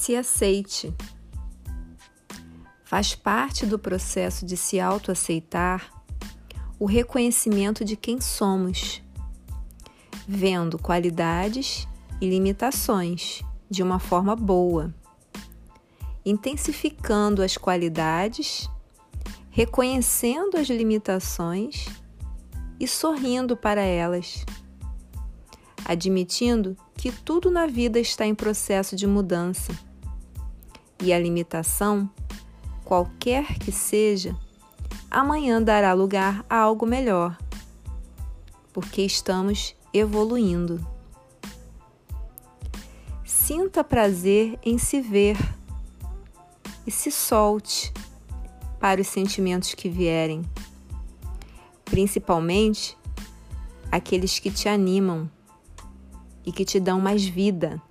Se aceite. Faz parte do processo de se autoaceitar o reconhecimento de quem somos, vendo qualidades e limitações de uma forma boa, intensificando as qualidades, reconhecendo as limitações e sorrindo para elas, admitindo que tudo na vida está em processo de mudança e a limitação, qualquer que seja, amanhã dará lugar a algo melhor, porque estamos evoluindo. Sinta prazer em se ver e se solte para os sentimentos que vierem, principalmente aqueles que te animam e que te dão mais vida.